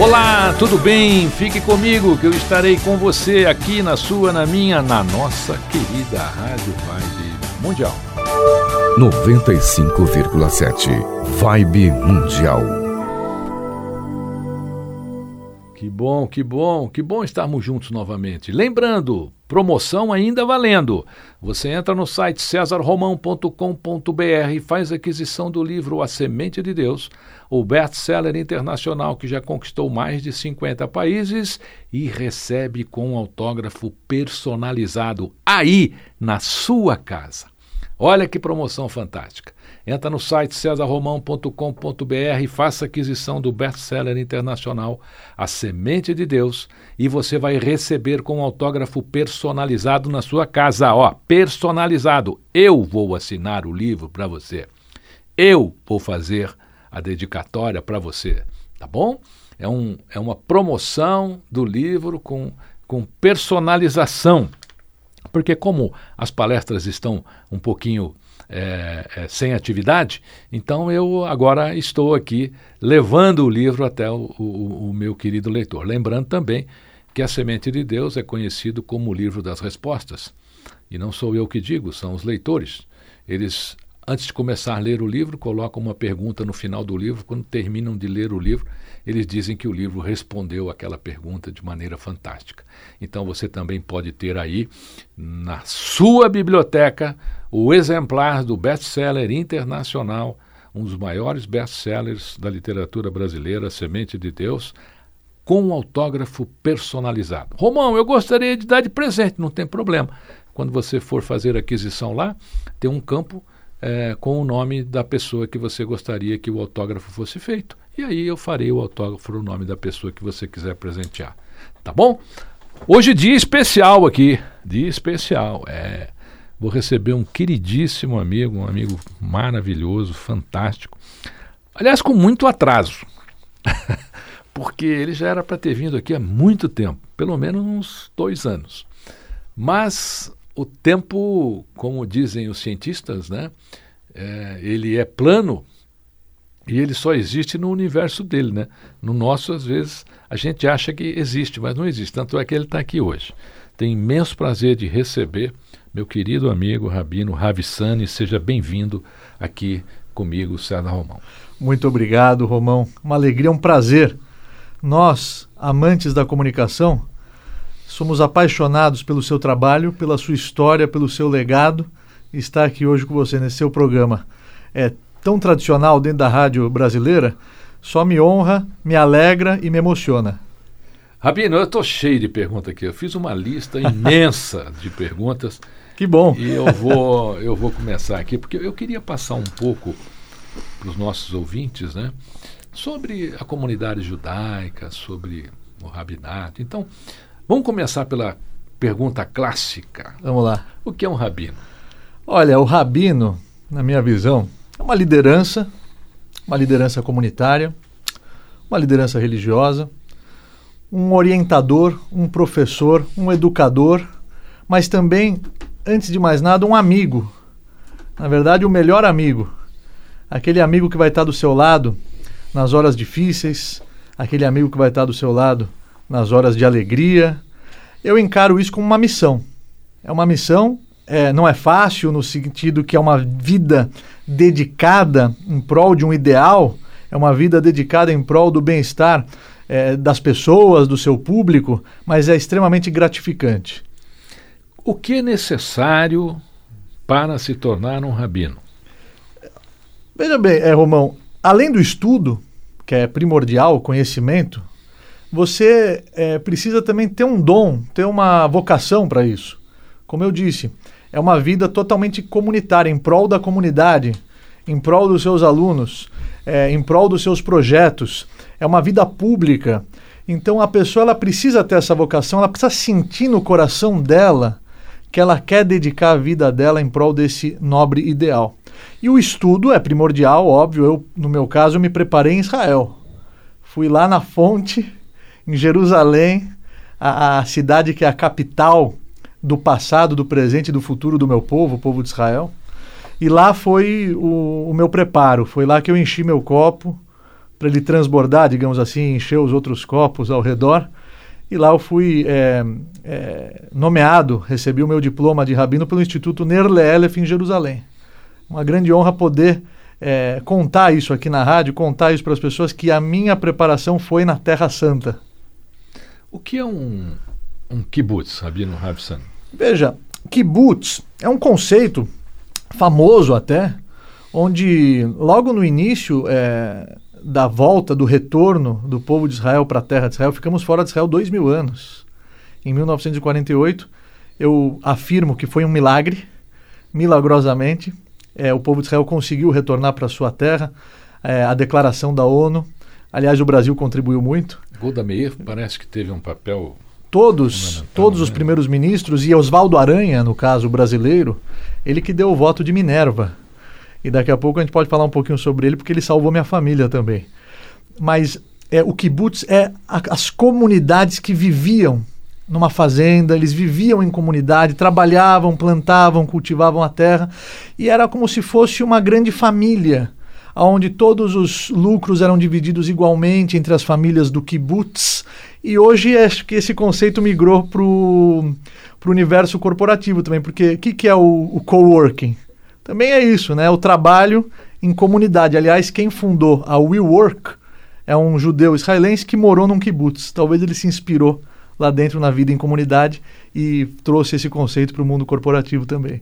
Olá, tudo bem? Fique comigo que eu estarei com você aqui na sua, na minha, na nossa querida Rádio Vibe Mundial. 95,7 Vibe Mundial. Bom, que bom, que bom estarmos juntos novamente. Lembrando, promoção ainda valendo. Você entra no site cesarromão.com.br e faz aquisição do livro A Semente de Deus, o best-seller internacional que já conquistou mais de 50 países e recebe com um autógrafo personalizado aí na sua casa. Olha que promoção fantástica. Entra no site cesarromão.com.br e faça aquisição do best-seller internacional A Semente de Deus e você vai receber com um autógrafo personalizado na sua casa, ó, personalizado. Eu vou assinar o livro para você. Eu vou fazer a dedicatória para você, tá bom? É, um, é uma promoção do livro com, com personalização porque como as palestras estão um pouquinho é, é, sem atividade, então eu agora estou aqui levando o livro até o, o, o, meu querido leitor. Lembrando também que a Semente de Deus é conhecido como o livro das respostas. E não sou eu que digo, são os leitores. Eles, antes de começar a ler o livro, colocam uma pergunta no final do livro. Quando terminam de ler o livro, eles dizem que o livro respondeu aquela pergunta de maneira fantástica. Então você também pode ter aí na sua biblioteca o exemplar do best-seller internacional, um dos maiores best-sellers da literatura brasileira, Semente de Deus, com um autógrafo personalizado. Romão, eu gostaria de dar de presente, não tem problema. Quando você for fazer aquisição lá, tem um campo é, com o nome da pessoa que você gostaria que o autógrafo fosse feito. E aí eu farei o autógrafo no nome da pessoa que você quiser presentear. Tá bom? Hoje dia especial aqui, dia especial. É, vou receber um queridíssimo amigo, um amigo maravilhoso, fantástico. Aliás, com muito atraso. Porque ele já era para ter vindo aqui há muito tempo, pelo menos uns dois anos. Mas o tempo, como dizem os cientistas, né, é, ele é plano e ele só existe no universo dele, né? No nosso, às vezes, a gente acha que existe, mas não existe. Tanto é que ele está aqui hoje. Tenho imenso prazer de receber meu querido amigo Rabino Ravissani. Seja bem-vindo aqui comigo, César Romão. Muito obrigado, Romão. Uma alegria, um prazer. Nós, amantes da comunicação, somos apaixonados pelo seu trabalho, pela sua história, pelo seu legado. E estar aqui hoje com você nesse seu programa é tão tradicional dentro da rádio brasileira, só me honra, me alegra e me emociona. Rabino, eu estou cheio de perguntas aqui. Eu fiz uma lista imensa de perguntas. Que bom. E eu vou, eu vou começar aqui, porque eu queria passar um pouco para os nossos ouvintes, né? Sobre a comunidade judaica, sobre o rabinato. Então, vamos começar pela pergunta clássica. Vamos lá. O que é um rabino? Olha, o rabino, na minha visão, é uma liderança, uma liderança comunitária, uma liderança religiosa, um orientador, um professor, um educador, mas também, antes de mais nada, um amigo. Na verdade, o melhor amigo. Aquele amigo que vai estar do seu lado nas horas difíceis, aquele amigo que vai estar do seu lado nas horas de alegria. Eu encaro isso como uma missão. É uma missão é, não é fácil no sentido que é uma vida dedicada em prol de um ideal, é uma vida dedicada em prol do bem-estar é, das pessoas, do seu público, mas é extremamente gratificante. O que é necessário para se tornar um rabino? Veja bem, é, Romão, além do estudo, que é primordial, conhecimento, você é, precisa também ter um dom, ter uma vocação para isso. Como eu disse, é uma vida totalmente comunitária, em prol da comunidade, em prol dos seus alunos, é, em prol dos seus projetos. É uma vida pública. Então a pessoa ela precisa ter essa vocação, ela precisa sentir no coração dela que ela quer dedicar a vida dela em prol desse nobre ideal. E o estudo é primordial, óbvio. Eu, no meu caso, eu me preparei em Israel. Fui lá na fonte, em Jerusalém, a, a cidade que é a capital do passado, do presente e do futuro do meu povo, o povo de Israel. E lá foi o, o meu preparo. Foi lá que eu enchi meu copo para ele transbordar, digamos assim, encher os outros copos ao redor. E lá eu fui é, é, nomeado, recebi o meu diploma de rabino pelo Instituto Nerle Elef em Jerusalém. Uma grande honra poder é, contar isso aqui na rádio, contar isso para as pessoas que a minha preparação foi na Terra Santa. O que é um, um kibbutz, Rabino Ravsan? Veja, kibbutz é um conceito famoso até, onde logo no início é, da volta, do retorno do povo de Israel para a terra de Israel, ficamos fora de Israel dois mil anos. Em 1948, eu afirmo que foi um milagre, milagrosamente, é, o povo de Israel conseguiu retornar para sua terra, é, a declaração da ONU. Aliás, o Brasil contribuiu muito. Golda Meir parece que teve um papel todos, todos os né? primeiros ministros, e Oswaldo Aranha, no caso brasileiro, ele que deu o voto de Minerva. E daqui a pouco a gente pode falar um pouquinho sobre ele, porque ele salvou minha família também. Mas é, o kibbutz é a, as comunidades que viviam numa fazenda, eles viviam em comunidade, trabalhavam, plantavam, cultivavam a terra, e era como se fosse uma grande família, onde todos os lucros eram divididos igualmente entre as famílias do kibbutz, e hoje acho que esse conceito migrou para o universo corporativo também, porque o que, que é o, o coworking? Também é isso, né? O trabalho em comunidade. Aliás, quem fundou a WeWork é um judeu israelense que morou num kibbutz. Talvez ele se inspirou lá dentro na vida em comunidade e trouxe esse conceito para o mundo corporativo também.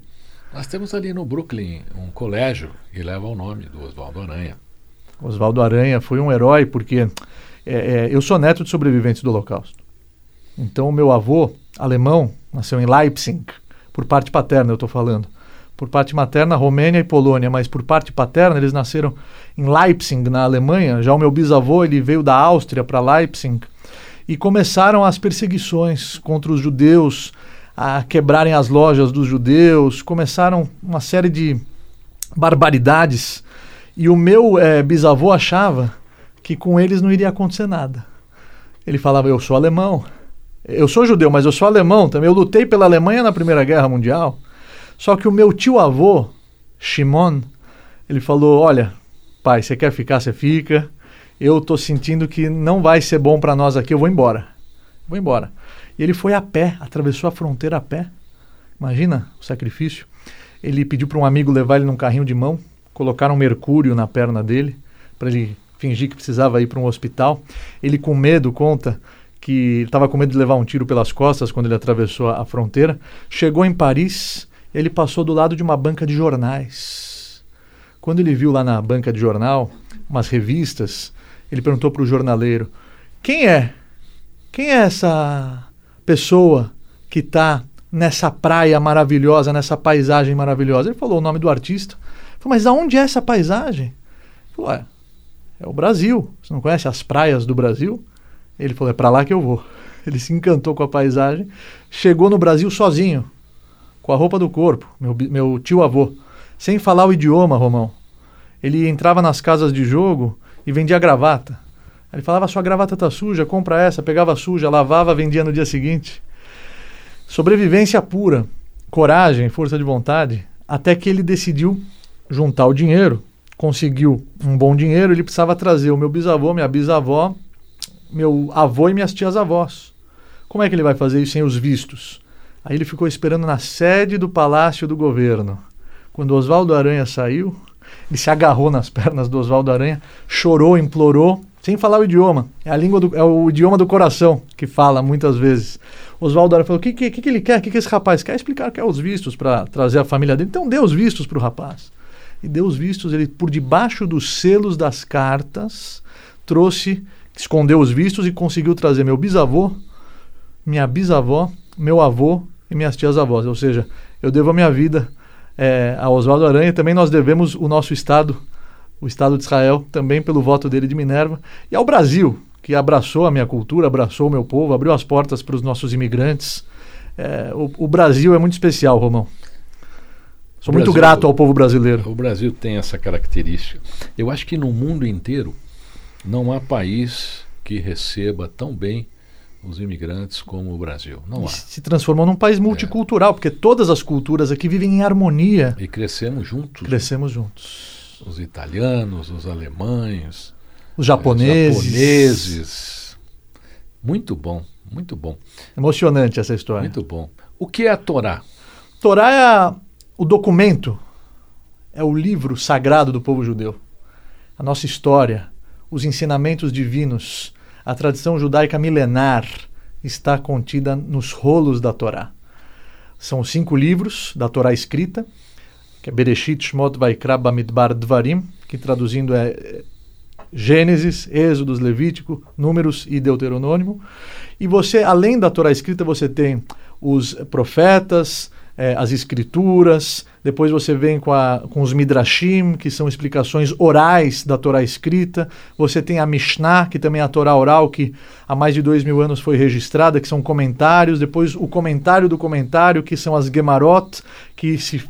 Nós temos ali no Brooklyn um colégio que leva o nome do Oswaldo Aranha. Oswaldo Aranha foi um herói porque é, é, eu sou neto de sobreviventes do Holocausto. Então, o meu avô, alemão, nasceu em Leipzig, por parte paterna, eu estou falando. Por parte materna, Romênia e Polônia, mas por parte paterna, eles nasceram em Leipzig, na Alemanha. Já o meu bisavô, ele veio da Áustria para Leipzig. E começaram as perseguições contra os judeus, a quebrarem as lojas dos judeus, começaram uma série de barbaridades. E o meu é, bisavô achava que com eles não iria acontecer nada. Ele falava: Eu sou alemão. Eu sou judeu, mas eu sou alemão também. Eu lutei pela Alemanha na Primeira Guerra Mundial. Só que o meu tio-avô, Shimon, ele falou: Olha, pai, você quer ficar, você fica. Eu tô sentindo que não vai ser bom para nós aqui, eu vou embora. Vou embora. E ele foi a pé, atravessou a fronteira a pé. Imagina o sacrifício. Ele pediu para um amigo levar ele num carrinho de mão, colocaram mercúrio na perna dele para ele fingir que precisava ir para um hospital. Ele, com medo, conta que estava com medo de levar um tiro pelas costas quando ele atravessou a fronteira. Chegou em Paris, ele passou do lado de uma banca de jornais. Quando ele viu lá na banca de jornal umas revistas, ele perguntou para o jornaleiro: Quem é? Quem é essa pessoa que está nessa praia maravilhosa, nessa paisagem maravilhosa? Ele falou o nome do artista. Falou, mas aonde é essa paisagem? Ele falou, é, é o Brasil. Você não conhece as praias do Brasil? Ele falou: é para lá que eu vou. Ele se encantou com a paisagem, chegou no Brasil sozinho, com a roupa do corpo, meu, meu tio-avô, sem falar o idioma, Romão. Ele entrava nas casas de jogo e vendia gravata. Ele falava: sua gravata tá suja, compra essa. Pegava suja, lavava, vendia no dia seguinte. Sobrevivência pura, coragem, força de vontade, até que ele decidiu juntar o dinheiro conseguiu um bom dinheiro, ele precisava trazer o meu bisavô, minha bisavó, meu avô e minhas tias avós. Como é que ele vai fazer isso sem os vistos? Aí ele ficou esperando na sede do palácio do governo. Quando Oswaldo Aranha saiu, ele se agarrou nas pernas do Oswaldo Aranha, chorou, implorou, sem falar o idioma. É a língua do, é o idioma do coração que fala muitas vezes. Oswaldo Aranha falou: o que, que, que, ele quer? O que, que esse rapaz quer? Explicar que é os vistos para trazer a família dele. Então dê os vistos para o rapaz. E deu os vistos, ele, por debaixo dos selos das cartas, trouxe, escondeu os vistos e conseguiu trazer meu bisavô, minha bisavó, meu avô e minhas tias avós. Ou seja, eu devo a minha vida é, a Oswaldo Aranha e também nós devemos o nosso Estado, o Estado de Israel, também pelo voto dele de Minerva, e ao Brasil, que abraçou a minha cultura, abraçou o meu povo, abriu as portas para os nossos imigrantes. É, o, o, Brasil é muito especial, Romão. Sou muito grato ao povo brasileiro. O Brasil tem essa característica. Eu acho que no mundo inteiro não há país que receba tão bem os imigrantes como o Brasil. Não há. Se transformou num país multicultural, é. porque todas as culturas aqui vivem em harmonia. E crescemos juntos. Crescemos juntos. Os italianos, os alemães, os japoneses. Os japoneses. Muito bom, muito bom. Emocionante essa história. Muito bom. O que é a Torá? Torá é a, o documento, é o livro sagrado do povo judeu. A nossa história, os ensinamentos divinos a tradição judaica milenar está contida nos rolos da Torá. São cinco livros da Torá escrita, que é Bereshit, Shmot, Vaikra, Bamidbar, Dvarim, que traduzindo é, é Gênesis, Êxodos, Levítico, Números e Deuteronômio. E você, além da Torá escrita, você tem os profetas, é, as escrituras, depois você vem com, a, com os midrashim, que são explicações orais da Torá escrita, você tem a Mishnah, que também é a Torá oral, que há mais de dois mil anos foi registrada, que são comentários, depois o comentário do comentário, que são as Gemarot, que se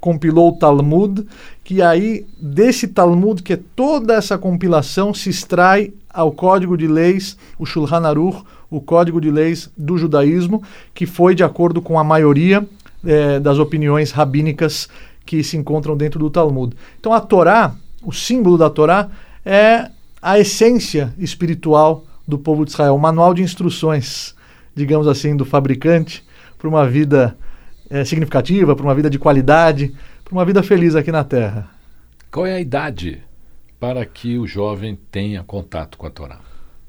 compilou o Talmud, que aí desse Talmud, que é toda essa compilação, se extrai ao Código de Leis, o Shulchan Aruch, o Código de Leis do Judaísmo, que foi de acordo com a maioria é, das opiniões rabínicas que se encontram dentro do Talmud. Então a Torá, o símbolo da Torá, é a essência espiritual do povo de Israel, o manual de instruções, digamos assim, do fabricante para uma vida é, significativa, para uma vida de qualidade, para uma vida feliz aqui na Terra. Qual é a idade para que o jovem tenha contato com a Torá?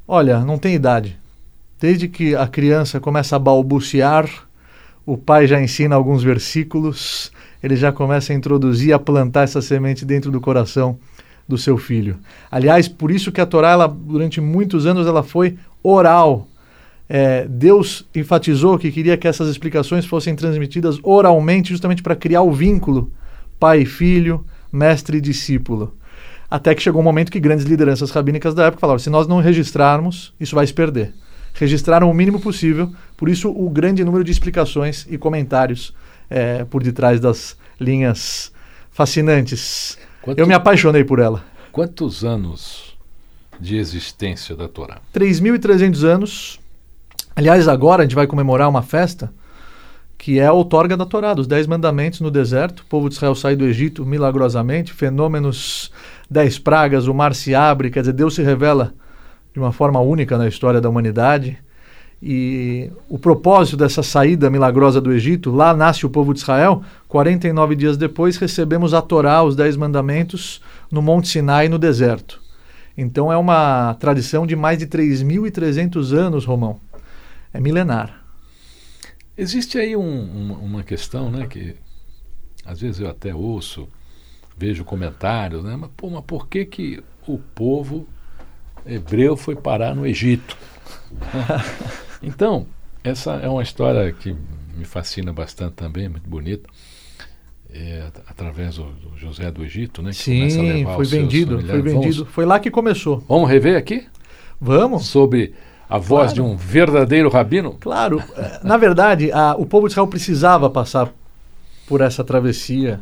Olha, não tem idade. Desde que a criança começa a balbuciar, o pai já ensina alguns versículos, ele já começa a introduzir, a plantar essa semente dentro do coração do seu filho. Aliás, por isso que a Torá, ela, durante muitos anos, ela foi oral. É, Deus enfatizou que queria que essas explicações fossem transmitidas oralmente, justamente para criar o vínculo pai e filho, mestre e discípulo. Até que chegou um momento que grandes lideranças rabínicas da época falaram: se nós não registrarmos, isso vai se perder registraram o mínimo possível, por isso o grande número de explicações e comentários é, por detrás das linhas fascinantes. Quanto, Eu me apaixonei por ela. Quantos anos de existência da Torá? 3.300 anos. Aliás, agora a gente vai comemorar uma festa que é a outorga da Torá, dos Dez Mandamentos no deserto. O povo de Israel sai do Egito milagrosamente, fenômenos, dez pragas, o mar se abre, quer dizer, Deus se revela de uma forma única na história da humanidade. E o propósito dessa saída milagrosa do Egito, lá nasce o povo de Israel. 49 dias depois, recebemos a Torá, os Dez Mandamentos, no Monte Sinai, no deserto. Então é uma tradição de mais de 3.300 anos, Romão. É milenar. Existe aí um, uma, uma questão, né, que às vezes eu até ouço, vejo comentários, né, mas, pô, mas por que, que o povo hebreu foi parar no Egito. então, essa é uma história que me fascina bastante também, muito bonita. É, através do, do, José do Egito, né? Que Sim, foi vendido, foi vendido. Vamos, foi lá que começou. Vamos rever aqui? Vamos. Sobre a voz claro. de um verdadeiro rabino? Claro. É, na verdade, a, o povo de Israel precisava passar por essa travessia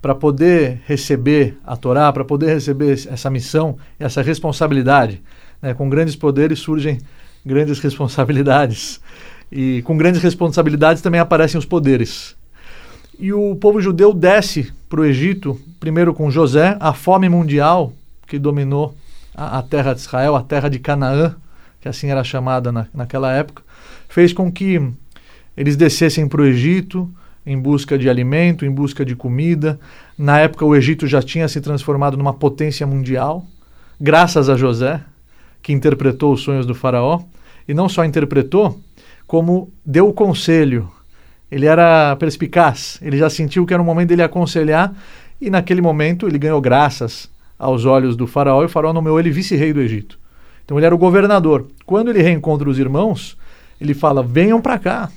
para poder receber a Torá, para poder receber essa missão, essa responsabilidade. Né? Com grandes poderes surgem grandes responsabilidades. E com grandes responsabilidades também aparecem os poderes. E o povo judeu desce para o Egito, primeiro com José, a fome mundial que dominou a, a, terra de Israel, a terra de Canaã, que assim era chamada na, naquela época, fez com que eles descessem para o Egito em busca de alimento, em busca de comida. Na época, o Egito já tinha se transformado numa potência mundial, graças a José, que interpretou os sonhos do Faraó. E não só interpretou, como deu o conselho. Ele era perspicaz, ele já sentiu que era o momento dele aconselhar, e naquele momento ele ganhou graças aos olhos do Faraó, e o Faraó nomeou ele vice-rei do Egito. Então ele era o governador. Quando ele reencontra os irmãos, ele fala: venham para cá.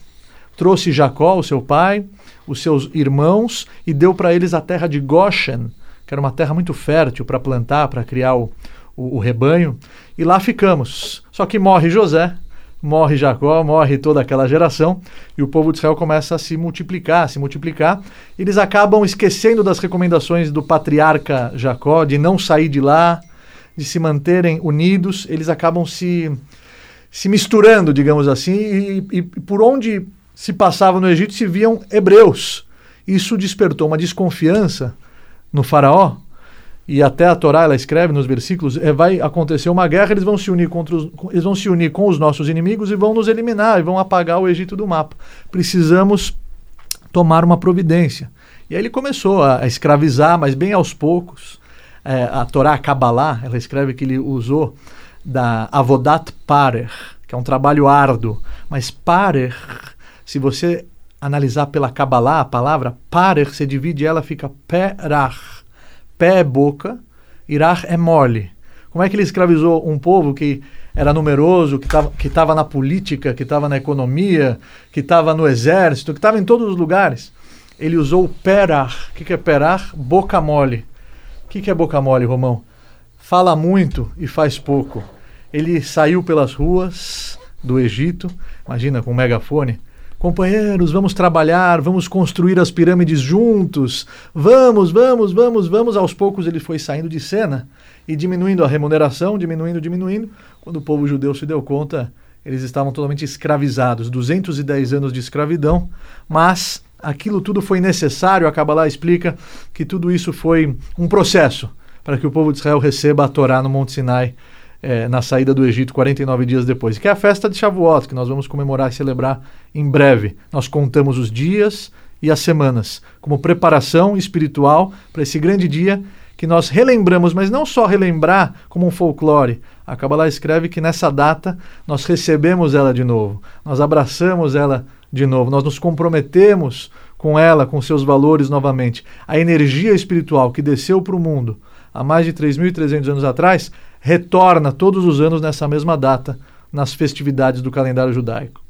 Trouxe Jacó, o seu pai, os seus irmãos e deu para eles a terra de Goshen, que era uma terra muito fértil para plantar, para criar o, o, o, rebanho. E lá ficamos. Só que morre José, morre Jacó, morre toda aquela geração e o povo de Israel começa a se multiplicar, a se multiplicar. Eles acabam esquecendo das recomendações do patriarca Jacó de não sair de lá, de se manterem unidos. Eles acabam se se misturando, digamos assim, e, e, por onde se passava no Egito se viam hebreus. Isso despertou uma desconfiança no faraó. E até a Torá ela escreve nos versículos, é, vai acontecer uma guerra, eles vão se unir contra os, eles vão se unir com os nossos inimigos e vão nos eliminar e vão apagar o Egito do mapa. Precisamos tomar uma providência. E aí ele começou a, a escravizar, mas bem aos poucos. É, a Torá Kabbalah, ela escreve que ele usou da Avodat Parer, que é um trabalho árduo, mas Parer se você analisar pela Kabbalah, a palavra parer, você divide ela, fica perach. Pé é boca, irach é mole. Como é que ele escravizou um povo que era numeroso, que estava na política, que estava na economia, que estava no exército, que estava em todos os lugares? Ele usou o perar. O que, que é perar? Boca mole. Que, que é boca mole, Romão? Fala muito e faz pouco. Ele saiu pelas ruas do Egito, imagina com um megafone, Companheiros, vamos trabalhar, vamos construir as pirâmides juntos. Vamos, vamos, vamos, vamos. Aos poucos ele foi saindo de cena e diminuindo a remuneração, diminuindo, diminuindo. Quando o povo judeu se deu conta, eles estavam totalmente escravizados 210 anos de escravidão, mas aquilo tudo foi necessário. A Kabbalah explica que tudo isso foi um processo para que o povo de Israel receba a Torá no Monte Sinai é, na saída do Egito 49 dias depois, que é a festa de Shavuot, que nós vamos comemorar e celebrar em breve. Nós contamos os dias e as semanas como preparação espiritual para esse grande dia que nós relembramos, mas não só relembrar como um folclore. A Kabbalah escreve que nessa data nós recebemos ela de novo, nós abraçamos ela de novo, nós nos comprometemos com ela, com seus valores novamente. A energia espiritual que desceu para o mundo há mais de 3.300 anos atrás retorna todos os anos nessa mesma data, nas festividades do calendário judaico.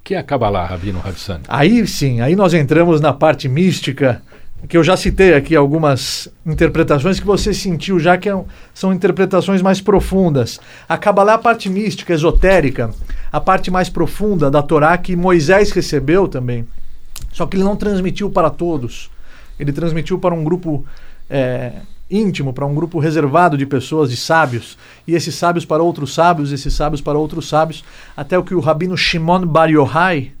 O que é a Kabbalah, Rabino Havsani? Aí sim, aí nós entramos na parte mística, que eu já citei aqui algumas interpretações que você sentiu já que é são interpretações mais profundas. A Kabbalah é a parte mística, esotérica, a parte mais profunda da Torá que Moisés recebeu também. Só que ele não transmitiu para todos. Ele transmitiu para um grupo é, íntimo, para um grupo reservado de pessoas, de sábios, e esses sábios para outros sábios, esses sábios para outros sábios, até o que o rabino Shimon Bar Yochai,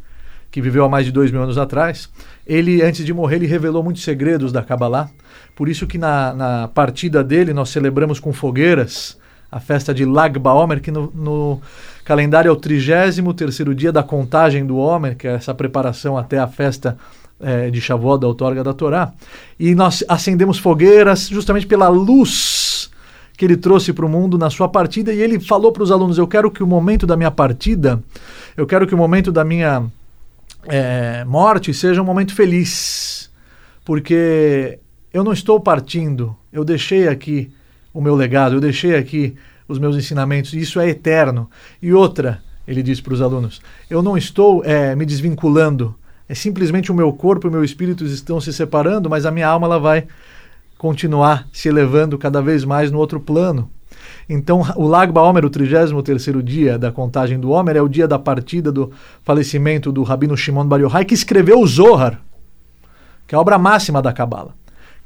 que viveu há mais de dois mil anos atrás, ele, antes de morrer, ele revelou muitos segredos da Kabbalah. Por isso que na, na partida dele nós celebramos com fogueiras a festa de Lag Baomer, que no, no calendário é o 33 terceiro dia da contagem do Homer, que é essa preparação até a festa é, de Shavuot, da outorga da Torá. E nós acendemos fogueiras justamente pela luz que ele trouxe para o mundo na sua partida. E ele falou para os alunos: Eu quero que o momento da minha partida, eu quero que o momento da minha é, morte seja um momento feliz. Porque eu não estou partindo, eu deixei aqui o meu legado, eu deixei aqui os meus ensinamentos, e isso é eterno. E outra, ele disse para os alunos: eu não estou é, me desvinculando é simplesmente o meu corpo e o meu espírito estão se separando, mas a minha alma ela vai continuar se elevando cada vez mais no outro plano. Então, o Lagba Omer, o 33º dia da contagem do Omer, é o dia da partida do falecimento do Rabino Shimon Bar Yochai, que escreveu o Zohar, que é a obra máxima da Kabbalah.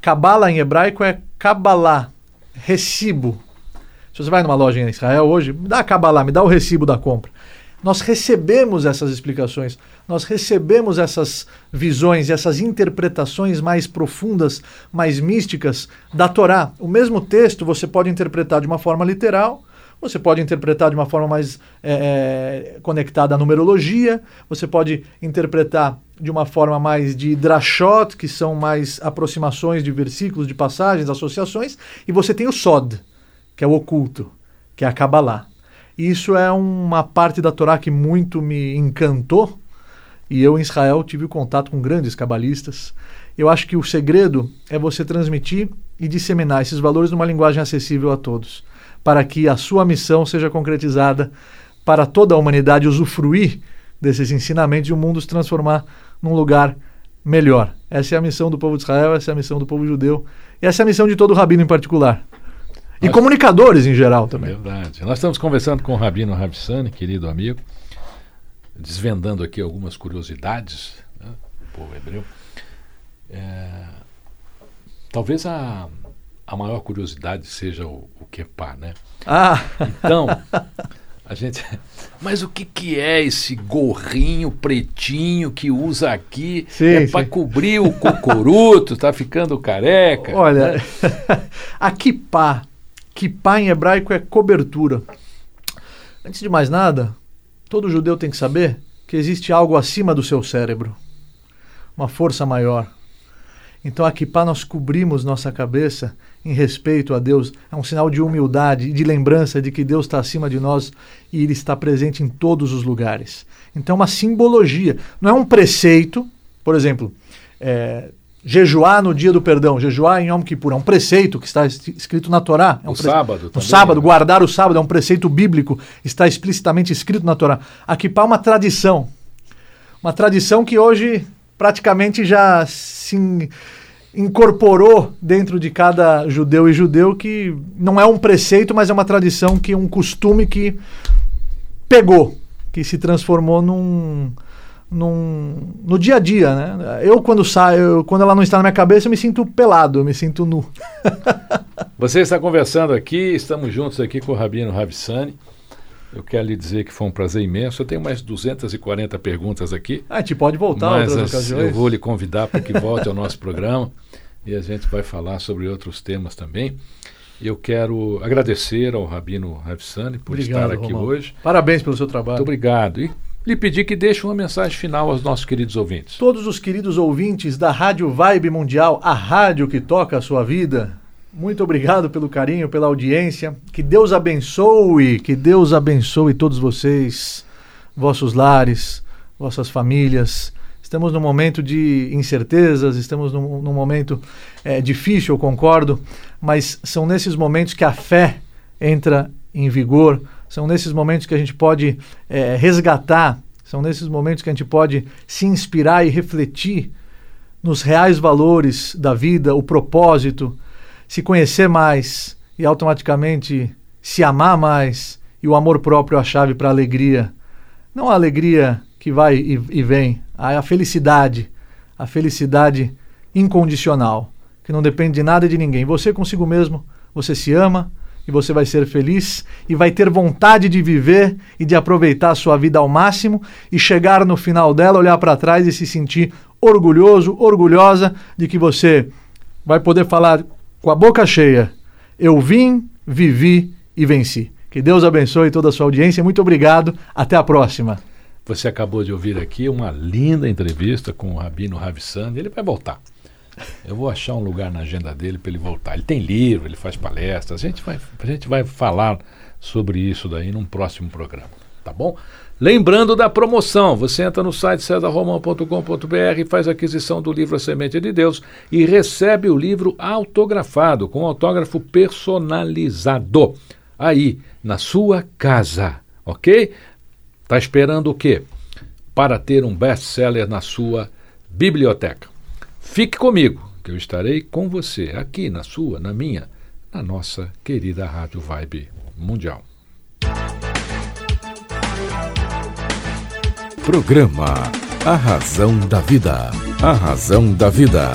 Kabbalah em hebraico é Kabbalah, recibo. Se você vai numa loja em Israel hoje, dá a Kabbalah, me dá o recibo da compra. Nós recebemos essas explicações, nós recebemos essas visões, essas interpretações mais profundas, mais místicas da Torá. O mesmo texto você pode interpretar de uma forma literal, Você pode interpretar de uma forma mais é, conectada à numerologia, você pode interpretar de uma forma mais de drashot, que são mais aproximações de versículos, de passagens, associações, e você tem o sod, que é o oculto, que é a Kabbalah. Isso é uma parte da Torá que muito me encantou, e eu em Israel tive contato com grandes cabalistas. Eu acho que o segredo é você transmitir e disseminar esses valores numa linguagem acessível a todos para que a sua missão seja concretizada para toda a humanidade usufruir desses ensinamentos e o mundo se transformar num lugar melhor. Essa é a missão do povo de Israel, essa é a missão do povo judeu, e essa é a missão de todo rabino em particular. E Nós... comunicadores em geral também. Verdade. Nós estamos conversando com o Rabino Rabsani, querido amigo, desvendando aqui algumas curiosidades né, do povo hebreu. É... Talvez a a maior curiosidade seja o, o Kepá, né? Ah! Então, a gente. Mas o que, que é esse gorrinho pretinho que usa aqui? Sim, é para cobrir o cocoruto, tá ficando careca? Olha, né? a Kipá. Kipá em hebraico é cobertura. Antes de mais nada, todo judeu tem que saber que existe algo acima do seu cérebro, uma força maior. Então, aqui para nós cobrimos nossa cabeça em respeito a Deus, é um sinal de humildade de lembrança de que Deus está acima de nós e Ele está presente em todos os lugares. Então, é uma simbologia, não é um preceito, por exemplo, é, jejuar no dia do perdão, jejuar em Yom Kippur, é um preceito que está escrito na Torá. É um o sábado. O sábado, né? guardar o sábado é um preceito bíblico, está explicitamente escrito na Torá. Aqui para uma tradição, uma tradição que hoje praticamente já se incorporou dentro de cada judeu e judeu que não é um preceito, mas é uma tradição que um costume que pegou, que se transformou num, num no dia a dia, né? Eu quando saio, quando ela não está na minha cabeça, eu me sinto pelado, eu me sinto nu. Você está conversando aqui, estamos juntos aqui com o Rabino Ravissani. Eu quero lhe dizer que foi um prazer imenso. Eu tenho mais 240 perguntas aqui. Ah, a gente pode voltar mas outras ocasiões. Eu vou lhe convidar para que volte ao nosso programa e a gente vai falar sobre outros temas também. Eu quero agradecer ao Rabino Ravsani por obrigado, estar aqui Romão. hoje. Parabéns pelo seu trabalho. Muito obrigado. E lhe pedir que deixe uma mensagem final aos nossos queridos ouvintes. Todos os queridos ouvintes da Rádio Vibe Mundial, a rádio que toca a sua vida, muito obrigado pelo carinho, pela audiência. Que Deus abençoe, que Deus abençoe todos vocês, vossos lares, vossas famílias. Estamos num momento de incertezas, estamos num, num momento é, difícil, eu concordo, mas são nesses momentos que a fé entra em vigor, são nesses momentos que a gente pode é, resgatar, são nesses momentos que a gente pode se inspirar e refletir nos reais valores da vida, o propósito, se conhecer mais e automaticamente se amar mais e o amor próprio é a chave para a alegria. Não a alegria que vai e, e vem, a, a felicidade, a felicidade incondicional, que não depende de nada e de ninguém. Você consigo mesmo, você se ama e você vai ser feliz e vai ter vontade de viver e de aproveitar a sua vida ao máximo e chegar no final dela, olhar para trás e se sentir orgulhoso, orgulhosa de que você vai poder falar com a boca cheia: Eu vim, vivi e venci. Que Deus abençoe toda a sua audiência. Muito obrigado. Até a próxima. Você acabou de ouvir aqui uma linda entrevista com o Rabino Ravissani. Ele vai voltar. Eu vou achar um lugar na agenda dele para ele voltar. Ele tem livro, ele faz palestras. A gente vai, a gente vai falar sobre isso daí num próximo programa. Tá bom? Lembrando da promoção, você entra no site cesarromão.com.br faz aquisição do livro A Semente de Deus e recebe o livro autografado, com autógrafo personalizado, aí, na sua casa, ok? Tá esperando o quê? Para ter um best-seller na sua biblioteca. Fique comigo, que eu estarei com você, aqui na sua, na minha, na nossa querida Rádio Vibe Mundial. Programa A Razão da Vida. A Razão da Vida.